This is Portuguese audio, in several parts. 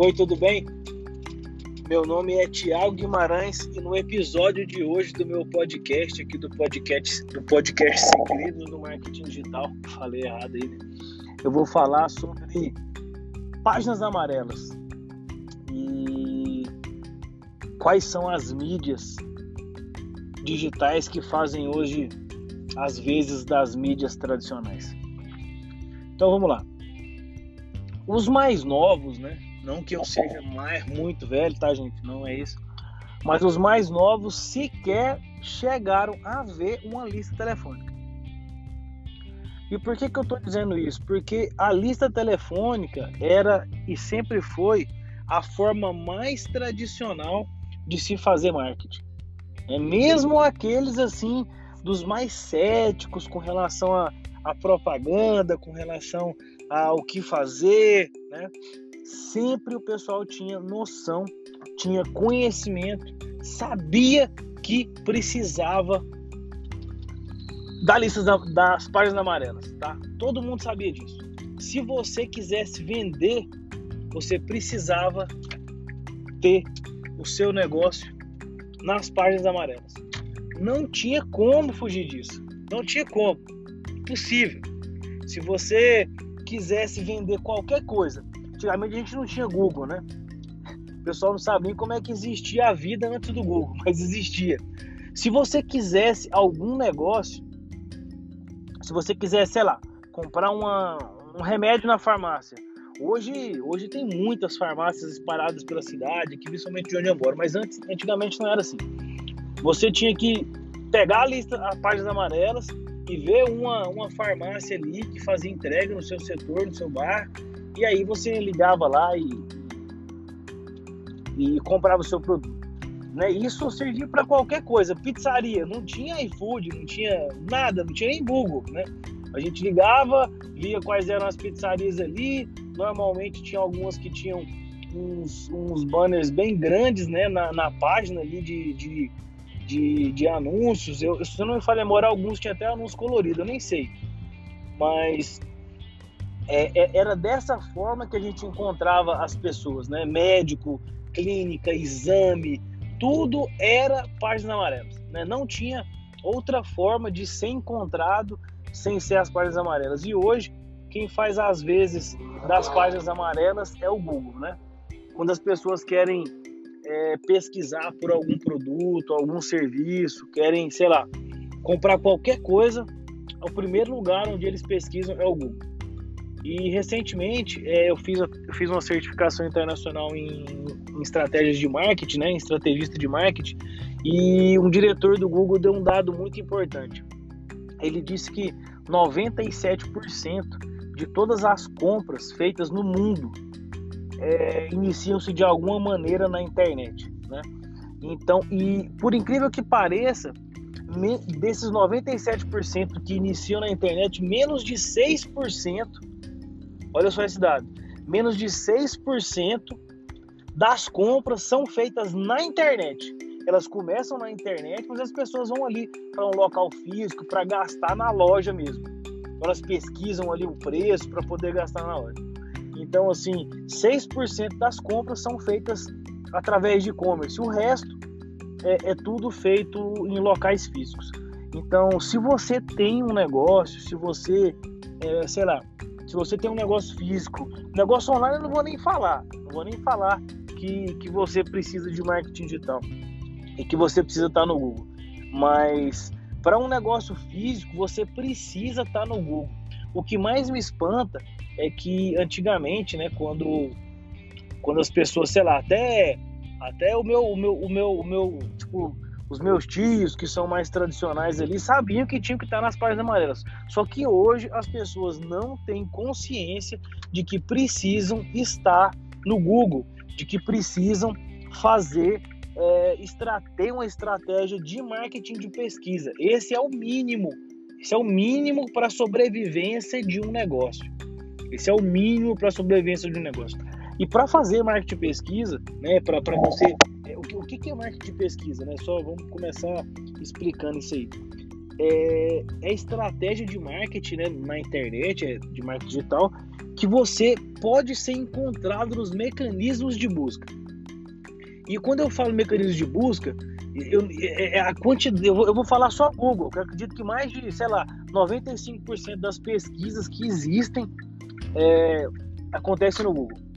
Oi, tudo bem? Meu nome é Tiago Guimarães e no episódio de hoje do meu podcast, aqui do podcast do podcast Segredos do Marketing Digital, falei errado aí, né? Eu vou falar sobre páginas amarelas e quais são as mídias digitais que fazem hoje as vezes das mídias tradicionais. Então vamos lá. Os mais novos, né? Não que eu seja mais muito velho, tá, gente? Não é isso. Mas os mais novos sequer chegaram a ver uma lista telefônica. E por que, que eu estou dizendo isso? Porque a lista telefônica era e sempre foi a forma mais tradicional de se fazer marketing. É mesmo aqueles assim dos mais céticos com relação à, propaganda, com relação ao que fazer, né? Sempre o pessoal tinha noção, tinha conhecimento, sabia que precisava da lista das páginas amarelas, tá? Todo mundo sabia disso. Se você quisesse vender, você precisava ter o seu negócio nas páginas amarelas. Não tinha como fugir disso. Não tinha como. Impossível. Se você quisesse vender qualquer coisa, Antigamente a gente não tinha Google, né? O pessoal não sabia como é que existia a vida antes do Google, mas existia. Se você quisesse algum negócio, se você quisesse, sei lá, comprar uma, um remédio na farmácia, Hoje, hoje tem muitas farmácias espalhadas pela cidade, aqui principalmente de onde eu moro, mas antes, antigamente não era assim. Você tinha que pegar a lista, as páginas amarelas e ver uma, uma farmácia ali que fazia entrega no seu setor, no seu bar, e aí você ligava lá e, e comprava o seu produto. Né? Isso servia para qualquer coisa. Pizzaria, não tinha iFood, não tinha nada, não tinha nem Google. Né? A gente ligava, via quais eram as pizzarias ali. Normalmente tinha algumas que tinham uns, uns banners bem grandes né? na, na página ali de, de, de, de anúncios. Eu, se eu não me falha memória, alguns tinham até anúncio colorido, eu nem sei. Mas é, é, era dessa forma que a gente encontrava as pessoas, né? Médico, clínica, exame, tudo era páginas amarelas, né? Não tinha outra forma de ser encontrado sem ser as páginas amarelas. E hoje, quem faz às vezes das páginas amarelas é o Google, né? Quando as pessoas querem é, pesquisar por algum produto, algum serviço, querem, sei lá, comprar qualquer coisa, o primeiro lugar onde eles pesquisam é o Google. E recentemente é, eu, fiz, eu fiz uma certificação internacional em, em estratégias de marketing, né, em estrategista de marketing, e um diretor do Google deu um dado muito importante. Ele disse que 97% de todas as compras feitas no mundo é, iniciam-se de alguma maneira na internet. Né? Então, e por incrível que pareça, desses 97% que iniciam na internet, menos de 6% Olha só esse dado. Menos de 6% das compras são feitas na internet. Elas começam na internet, mas as pessoas vão ali para um local físico para gastar na loja mesmo. Elas pesquisam ali o preço para poder gastar na loja. Então, assim, 6% das compras são feitas através de e-commerce. O resto é, é tudo feito em locais físicos. Então, se você tem um negócio, se você, é, sei lá, se você tem um negócio físico, negócio online eu não vou nem falar, não vou nem falar que, que você precisa de marketing digital e que você precisa estar no Google. Mas para um negócio físico, você precisa estar no Google. O que mais me espanta é que antigamente, né, quando quando as pessoas, sei lá, até até o meu o meu o meu, o meu tipo os meus tios, que são mais tradicionais ali, sabiam que tinham que estar nas páginas amarelas. Só que hoje as pessoas não têm consciência de que precisam estar no Google, de que precisam fazer é, ter uma estratégia de marketing de pesquisa. Esse é o mínimo. Esse é o mínimo para a sobrevivência de um negócio. Esse é o mínimo para a sobrevivência de um negócio. E para fazer marketing de pesquisa, né, para você o que, que é marketing de pesquisa, né? Só vamos começar explicando isso aí. É, é estratégia de marketing né, na internet, é de marketing digital, que você pode ser encontrado nos mecanismos de busca. E quando eu falo mecanismos de busca, eu, é, é a quantidade, eu, vou, eu vou falar só Google, que eu acredito que mais de, sei lá, 95% das pesquisas que existem é, acontecem no Google.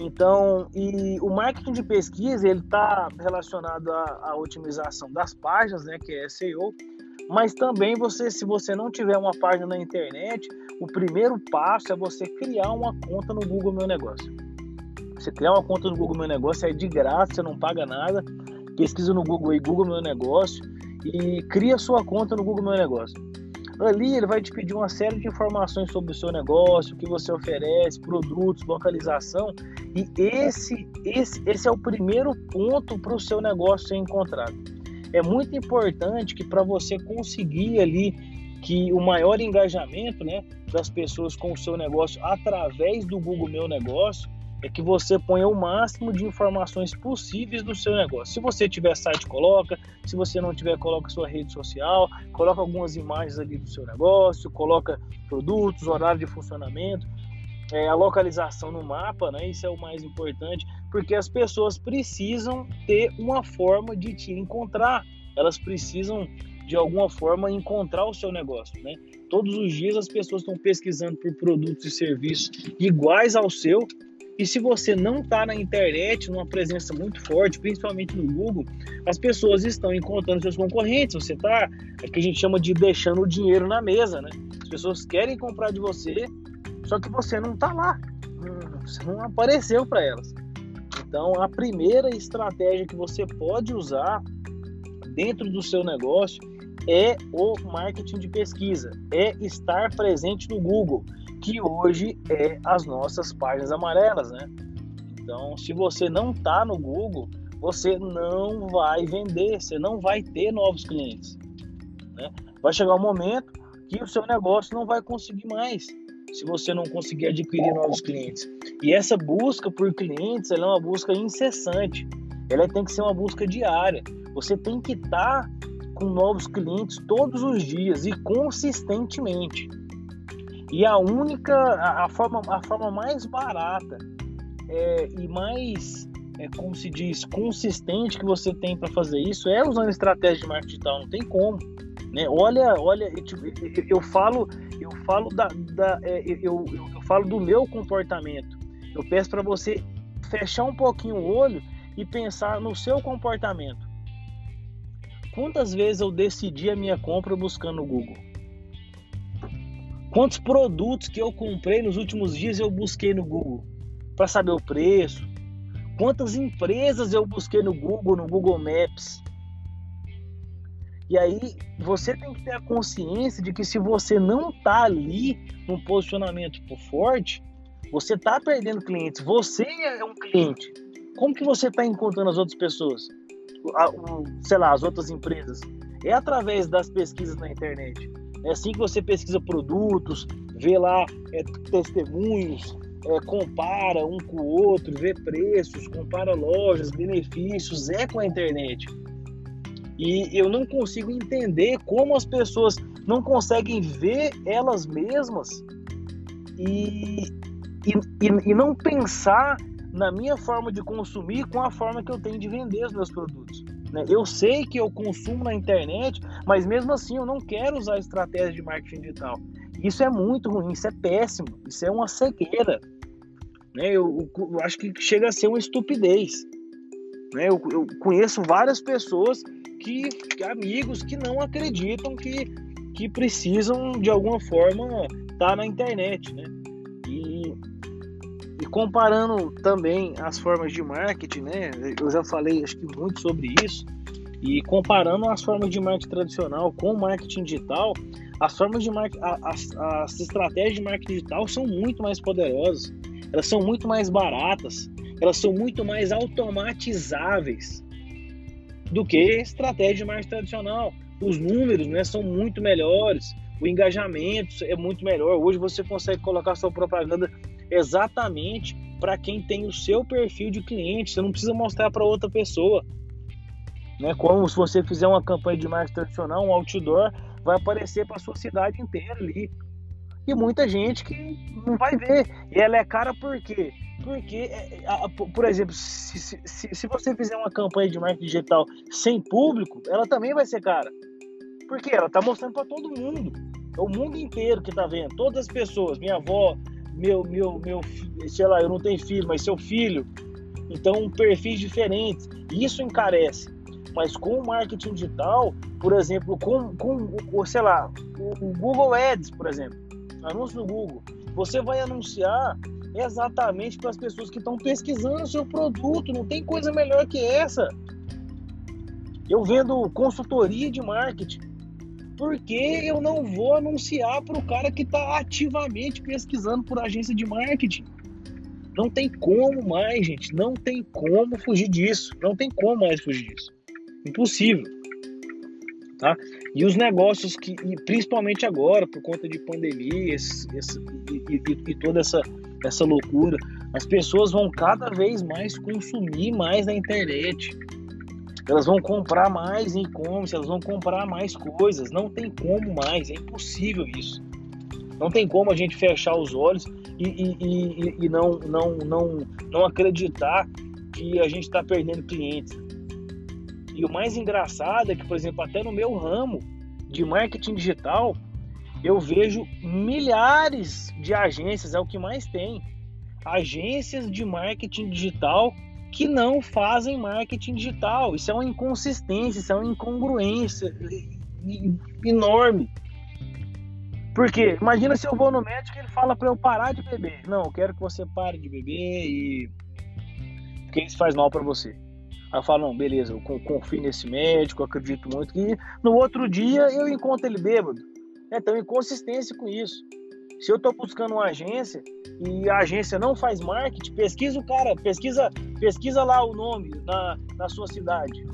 Então, e o marketing de pesquisa ele está relacionado à, à, otimização das páginas, né, que é SEO, mas também você, se você não tiver uma página na internet, o primeiro passo é você criar uma conta no Google Meu Negócio. Você criar uma conta no Google Meu Negócio é de graça, você não paga nada. Pesquisa no Google aí, Google Meu Negócio e cria sua conta no Google Meu Negócio. Ali ele vai te pedir uma série de informações sobre o seu negócio, o que você oferece, produtos, localização. E esse, esse, esse é o primeiro ponto para o seu negócio ser encontrado. É muito importante que para você conseguir ali que o maior engajamento né, das pessoas com o seu negócio através do Google Meu Negócio é que você ponha o máximo de informações possíveis do seu negócio. Se você tiver site, coloca. Se você não tiver, coloca sua rede social, coloca algumas imagens ali do seu negócio, coloca produtos, horário de funcionamento, é, a localização no mapa, né? Isso é o mais importante, porque as pessoas precisam ter uma forma de te encontrar. Elas precisam de alguma forma encontrar o seu negócio, né? Todos os dias as pessoas estão pesquisando por produtos e serviços iguais ao seu e se você não está na internet, numa presença muito forte, principalmente no Google, as pessoas estão encontrando seus concorrentes. Você está, é que a gente chama de deixando o dinheiro na mesa, né? As pessoas querem comprar de você, só que você não está lá, você não apareceu para elas. Então, a primeira estratégia que você pode usar dentro do seu negócio é o marketing de pesquisa, é estar presente no Google que hoje é as nossas páginas amarelas, né? Então, se você não está no Google, você não vai vender, você não vai ter novos clientes. Né? Vai chegar um momento que o seu negócio não vai conseguir mais, se você não conseguir adquirir novos clientes. E essa busca por clientes, é uma busca incessante. Ela tem que ser uma busca diária. Você tem que estar tá com novos clientes todos os dias e consistentemente. E a única, a, a forma, a forma mais barata é, e mais, é, como se diz, consistente que você tem para fazer isso é usando estratégia de marketing digital, não tem como. Né? Olha, olha, eu, tipo, eu falo, eu falo da, da é, eu, eu, eu falo do meu comportamento. Eu peço para você fechar um pouquinho o olho e pensar no seu comportamento. Quantas vezes eu decidi a minha compra buscando no Google? Quantos produtos que eu comprei nos últimos dias eu busquei no Google para saber o preço? Quantas empresas eu busquei no Google, no Google Maps? E aí você tem que ter a consciência de que se você não está ali num posicionamento forte, você está perdendo clientes. Você é um cliente. Como que você está encontrando as outras pessoas? Sei lá, as outras empresas? É através das pesquisas na internet. É assim que você pesquisa produtos, vê lá é, testemunhos, é, compara um com o outro, vê preços, compara lojas, benefícios, é com a internet. E eu não consigo entender como as pessoas não conseguem ver elas mesmas e, e, e, e não pensar na minha forma de consumir com a forma que eu tenho de vender os meus produtos. Né? Eu sei que eu consumo na internet, mas mesmo assim eu não quero usar estratégia de marketing digital. Isso é muito ruim, isso é péssimo, isso é uma cegueira. Né? Eu, eu acho que chega a ser uma estupidez. Né? Eu, eu conheço várias pessoas que, amigos, que não acreditam que, que precisam de alguma forma estar tá na internet. Né? Comparando também as formas de marketing, né? Eu já falei acho que muito sobre isso. E comparando as formas de marketing tradicional com o marketing digital, as formas de marketing, as, as estratégias de marketing digital são muito mais poderosas, elas são muito mais baratas, elas são muito mais automatizáveis do que estratégia de marketing tradicional. Os números, né, são muito melhores, o engajamento é muito melhor. Hoje você consegue colocar sua propaganda exatamente para quem tem o seu perfil de cliente. Você não precisa mostrar para outra pessoa. Né? Como se você fizer uma campanha de marketing tradicional, um outdoor, vai aparecer para a sua cidade inteira ali. e muita gente que não vai ver. E ela é cara por quê? Porque, é, por exemplo, se, se, se você fizer uma campanha de marketing digital sem público, ela também vai ser cara. Porque ela está mostrando para todo mundo. É o mundo inteiro que está vendo. Todas as pessoas, minha avó, meu, meu, meu, sei lá, eu não tenho filho, mas seu filho. Então, perfis diferentes. Isso encarece. Mas com o marketing digital, por exemplo, com, com sei lá, o Google Ads, por exemplo, anúncio no Google, você vai anunciar exatamente para as pessoas que estão pesquisando o seu produto. Não tem coisa melhor que essa. Eu vendo consultoria de marketing. Por que eu não vou anunciar para o cara que está ativamente pesquisando por agência de marketing? Não tem como mais, gente. Não tem como fugir disso. Não tem como mais fugir disso. Impossível. Tá? E os negócios que, principalmente agora, por conta de pandemia esse, esse, e, e, e, toda essa, essa loucura, as pessoas vão cada vez mais consumir mais na internet. Elas vão comprar mais e-commerce, elas vão comprar mais coisas. Não tem como mais, é impossível isso. Não tem como a gente fechar os olhos e, e, e, e não, não, não, não acreditar que a gente está perdendo clientes. E o mais engraçado é que, por exemplo, até no meu ramo de marketing digital, eu vejo milhares de agências, é o que mais tem. Agências de marketing digital que não fazem marketing digital. Isso é uma inconsistência, isso é uma incongruência enorme. Porque imagina se eu vou no médico e ele fala para eu parar de beber. Não, eu quero que você pare de beber e porque isso faz mal para você. Aí eu falo, não, beleza, eu confio nesse médico, eu acredito muito que no outro dia eu encontro ele bêbado. Então, inconsistência com isso. Se eu estou buscando uma agência e a agência não faz marketing, pesquisa o cara, pesquisa, pesquisa lá o nome na, na sua cidade.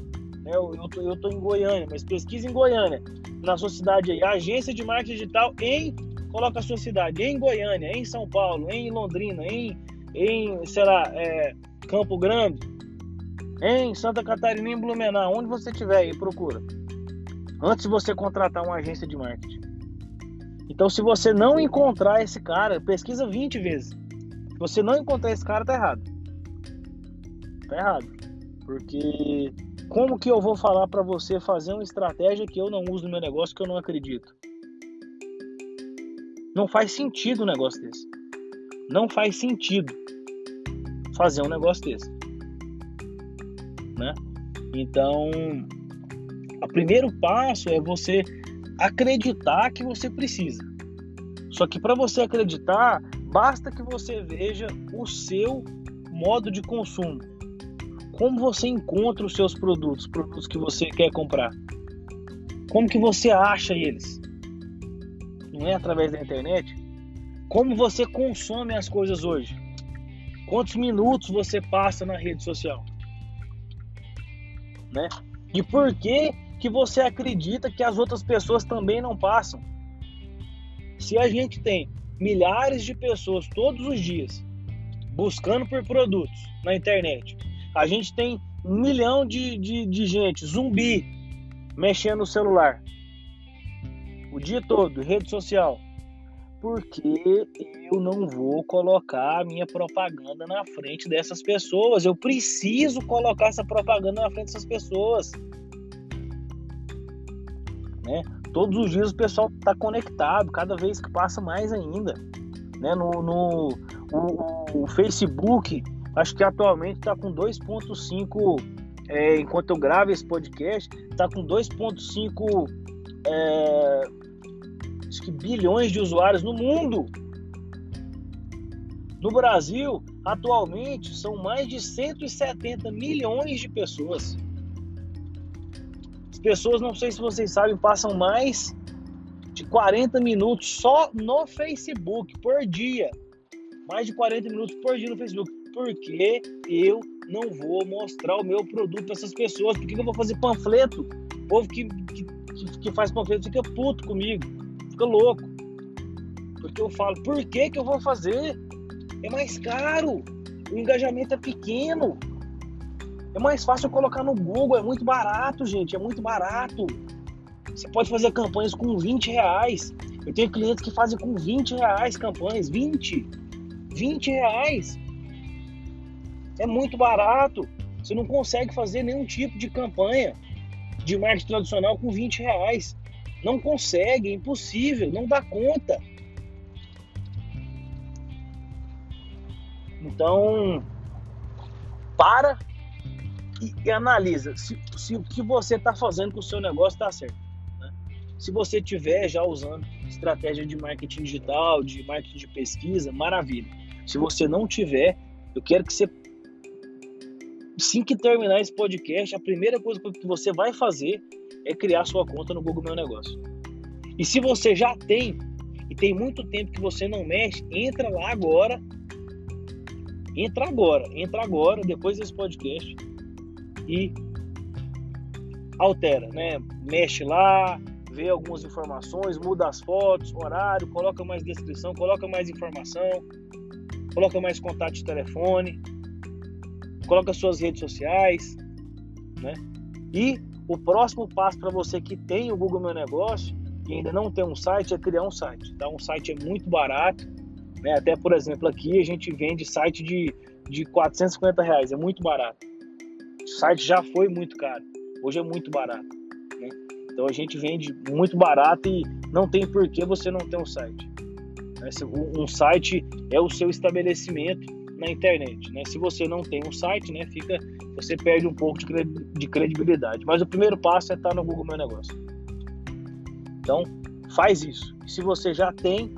É, eu, eu, tô, eu tô em Goiânia, mas pesquisa em Goiânia, na sua cidade aí, agência de marketing digital em, coloca a sua cidade, em Goiânia, em São Paulo, em Londrina, em, em sei lá, é, Campo Grande, em Santa Catarina, em Blumenau, onde você estiver aí, procura. Antes de você contratar uma agência de marketing. Então, se você não encontrar esse cara, pesquisa 20 vezes. Se você não encontrar esse cara, tá errado. Tá errado. Porque como que eu vou falar para você fazer uma estratégia que eu não uso no meu negócio, que eu não acredito? Não faz sentido um negócio desse. Não faz sentido fazer um negócio desse né? Então, o primeiro passo é você acreditar que você precisa. Só que para você acreditar, basta que você veja o seu modo de consumo. Como você encontra os seus produtos, produtos que você quer comprar? Como que você acha eles? Não é através da internet? Como você consome as coisas hoje? Quantos minutos você passa na rede social? né? E por que que você acredita que as outras pessoas também não passam? Se a gente tem milhares de pessoas todos os dias buscando por produtos na internet, a gente tem um milhão de, de, de gente zumbi mexendo no celular o dia todo, rede social, porque eu não vou colocar a minha propaganda na frente dessas pessoas. Eu preciso colocar essa propaganda na frente dessas pessoas. Né? Todos os dias o pessoal está conectado, cada vez que passa mais ainda. Né? No, no o, o Facebook, acho que atualmente está com 2,5, é, enquanto eu gravo esse podcast, está com 2,5 é, acho que bilhões de usuários no mundo. No Brasil, atualmente, são mais de 170 milhões de pessoas. As pessoas, não sei se vocês sabem, passam mais de 40 minutos só no Facebook por dia. Mais de 40 minutos por dia no Facebook. Porque eu não vou mostrar o meu produto para essas pessoas. Por que eu vou fazer panfleto? O povo que, que, que faz panfleto fica puto comigo fica louco. Porque eu falo, por que, que eu vou fazer? É mais caro, o engajamento é pequeno. É mais fácil colocar no Google, é muito barato, gente, é muito barato. Você pode fazer campanhas com 20 reais. Eu tenho clientes que fazem com 20 reais campanhas, 20, 20 reais. É muito barato. Você não consegue fazer nenhum tipo de campanha de marketing tradicional com 20 reais. Não consegue, é impossível, não dá conta. Então, para e, e analisa se, se, o que você está fazendo com o seu negócio está certo. Né? Se você tiver já usando estratégia de marketing digital, de marketing de pesquisa, maravilha. Se você não tiver, eu quero que você, assim que terminar esse podcast, a primeira coisa que você vai fazer é criar sua conta no Google Meu Negócio. E se você já tem e tem muito tempo que você não mexe, entra lá agora. Entra agora, entra agora, depois desse podcast e altera, né? Mexe lá, vê algumas informações, muda as fotos, horário, coloca mais descrição, coloca mais informação, coloca mais contato de telefone, coloca suas redes sociais, né? E o próximo passo para você que tem o Google Meu Negócio e ainda não tem um site é criar um site. Tá? Um site é muito barato, né? Até por exemplo aqui a gente vende site de, de 450 reais, é muito barato. Site já foi muito caro, hoje é muito barato. Né? Então a gente vende muito barato e não tem por que você não ter um site. Um site é o seu estabelecimento na internet. Né? Se você não tem um site, né, fica, você perde um pouco de credibilidade. Mas o primeiro passo é estar no Google Meu Negócio. Então, faz isso. Se você já tem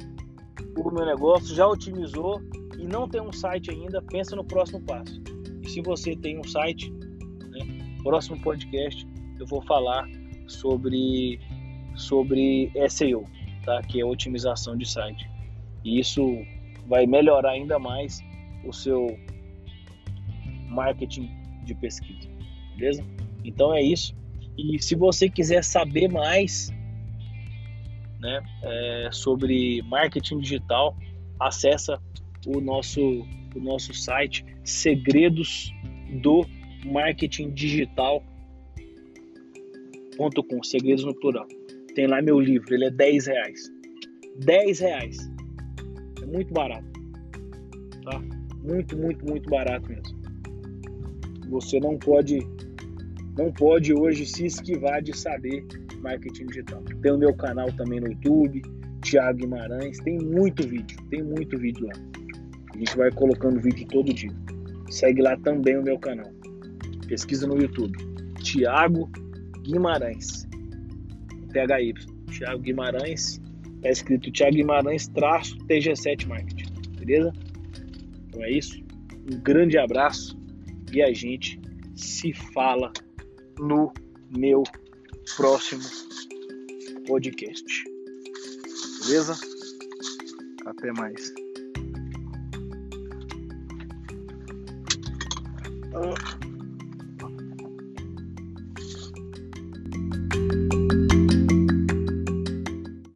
o Google Meu Negócio, já otimizou e não tem um site ainda, pensa no próximo passo. E se você tem um site, próximo podcast eu vou falar sobre sobre SEO, tá? Que é otimização de site. E isso vai melhorar ainda mais o seu marketing de pesquisa, beleza? Então é isso. E se você quiser saber mais né, é, sobre marketing digital, acessa o nosso, o nosso site segredos do marketing digital.com, segredos no plural. Tem lá meu livro, ele é 10 reais. 10 reais. É muito barato. Tá? muito, muito, muito barato mesmo. Você não pode não pode hoje se esquivar de saber marketing digital. Tem o meu canal também no YouTube, Thiago Guimarães, tem muito vídeo, tem muito vídeo lá. A gente vai colocando vídeo todo dia. Segue lá também o meu canal. Pesquisa no YouTube. Thiago Guimarães. THY. Thiago Guimarães. Tá escrito Thiago Guimarães traço TG7 Marketing. Beleza? Então é isso. Um grande abraço e a gente se fala no meu próximo podcast. Beleza? Até mais. Uh.